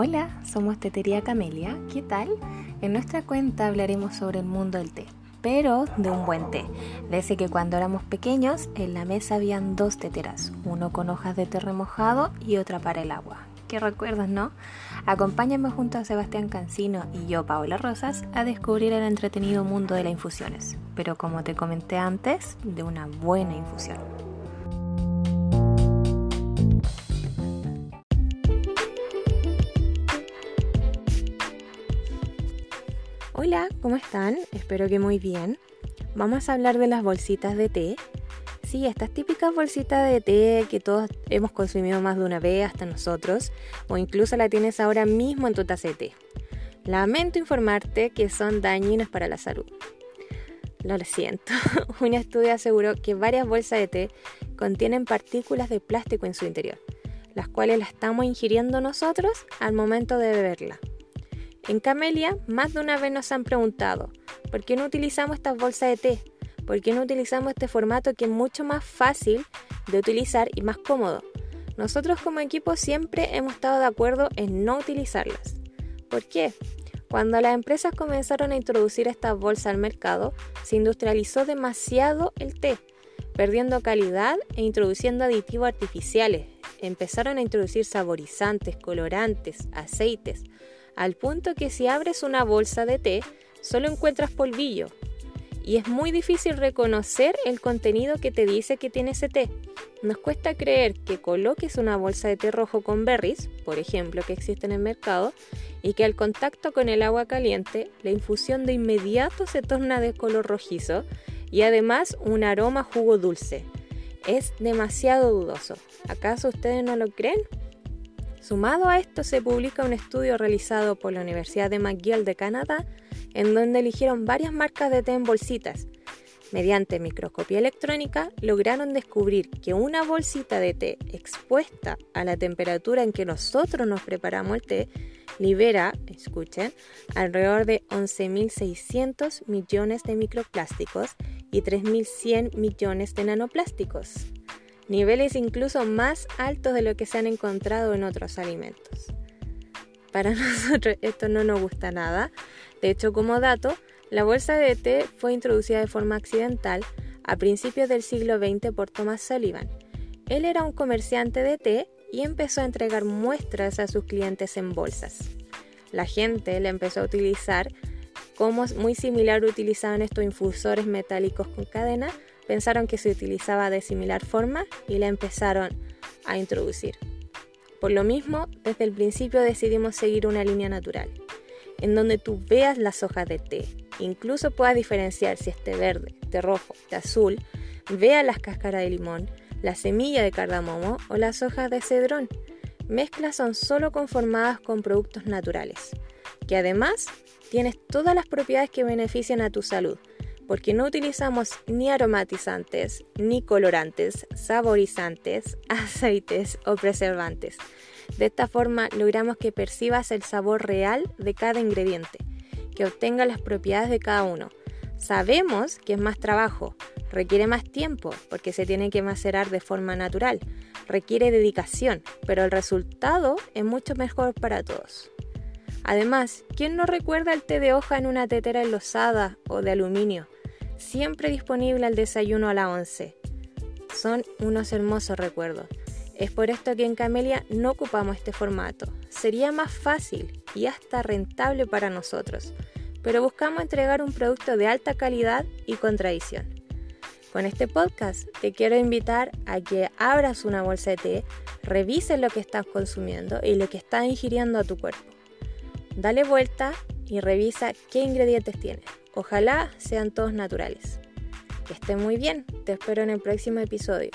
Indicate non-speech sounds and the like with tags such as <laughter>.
Hola, somos Tetería Camelia. ¿Qué tal? En nuestra cuenta hablaremos sobre el mundo del té, pero de un buen té. Desde que cuando éramos pequeños en la mesa habían dos teteras, uno con hojas de té remojado y otra para el agua. ¿Qué recuerdas, no? Acompáñame junto a Sebastián Cancino y yo, Paola Rosas, a descubrir el entretenido mundo de las infusiones, pero como te comenté antes, de una buena infusión. Hola, ¿cómo están? Espero que muy bien. Vamos a hablar de las bolsitas de té. Sí, estas típicas bolsitas de té que todos hemos consumido más de una vez, hasta nosotros, o incluso la tienes ahora mismo en tu taza de té. Lamento informarte que son dañinas para la salud. Lo siento. <laughs> Un estudio aseguró que varias bolsas de té contienen partículas de plástico en su interior, las cuales las estamos ingiriendo nosotros al momento de beberla. En Camelia, más de una vez nos han preguntado, ¿por qué no utilizamos estas bolsas de té? ¿Por qué no utilizamos este formato que es mucho más fácil de utilizar y más cómodo? Nosotros como equipo siempre hemos estado de acuerdo en no utilizarlas. ¿Por qué? Cuando las empresas comenzaron a introducir estas bolsas al mercado, se industrializó demasiado el té, perdiendo calidad e introduciendo aditivos artificiales. Empezaron a introducir saborizantes, colorantes, aceites, al punto que si abres una bolsa de té, solo encuentras polvillo. Y es muy difícil reconocer el contenido que te dice que tiene ese té. Nos cuesta creer que coloques una bolsa de té rojo con berries, por ejemplo, que existe en el mercado, y que al contacto con el agua caliente, la infusión de inmediato se torna de color rojizo y además un aroma jugo dulce. Es demasiado dudoso. ¿Acaso ustedes no lo creen? Sumado a esto se publica un estudio realizado por la Universidad de McGill de Canadá en donde eligieron varias marcas de té en bolsitas. Mediante microscopía electrónica lograron descubrir que una bolsita de té expuesta a la temperatura en que nosotros nos preparamos el té libera, escuchen, alrededor de 11.600 millones de microplásticos y 3.100 millones de nanoplásticos niveles incluso más altos de lo que se han encontrado en otros alimentos. Para <laughs> nosotros esto no nos gusta nada. De hecho, como dato, la bolsa de té fue introducida de forma accidental a principios del siglo XX por Thomas Sullivan. Él era un comerciante de té y empezó a entregar muestras a sus clientes en bolsas. La gente le empezó a utilizar como muy similar utilizaban estos infusores metálicos con cadena pensaron que se utilizaba de similar forma y la empezaron a introducir. Por lo mismo, desde el principio decidimos seguir una línea natural, en donde tú veas las hojas de té, incluso puedas diferenciar si es té verde, té rojo, té azul, vea las cáscaras de limón, la semilla de cardamomo o las hojas de cedrón. Mezclas son solo conformadas con productos naturales, que además tienes todas las propiedades que benefician a tu salud, porque no utilizamos ni aromatizantes, ni colorantes, saborizantes, <laughs> aceites o preservantes. De esta forma logramos que percibas el sabor real de cada ingrediente, que obtenga las propiedades de cada uno. Sabemos que es más trabajo, requiere más tiempo porque se tiene que macerar de forma natural, requiere dedicación, pero el resultado es mucho mejor para todos. Además, ¿quién no recuerda el té de hoja en una tetera enlosada o de aluminio? Siempre disponible al desayuno a la 11. Son unos hermosos recuerdos. Es por esto que en Camelia no ocupamos este formato. Sería más fácil y hasta rentable para nosotros, pero buscamos entregar un producto de alta calidad y con tradición. Con este podcast te quiero invitar a que abras una bolsa de té, revises lo que estás consumiendo y lo que estás ingiriendo a tu cuerpo. Dale vuelta y revisa qué ingredientes tiene. Ojalá sean todos naturales. Que estén muy bien, te espero en el próximo episodio.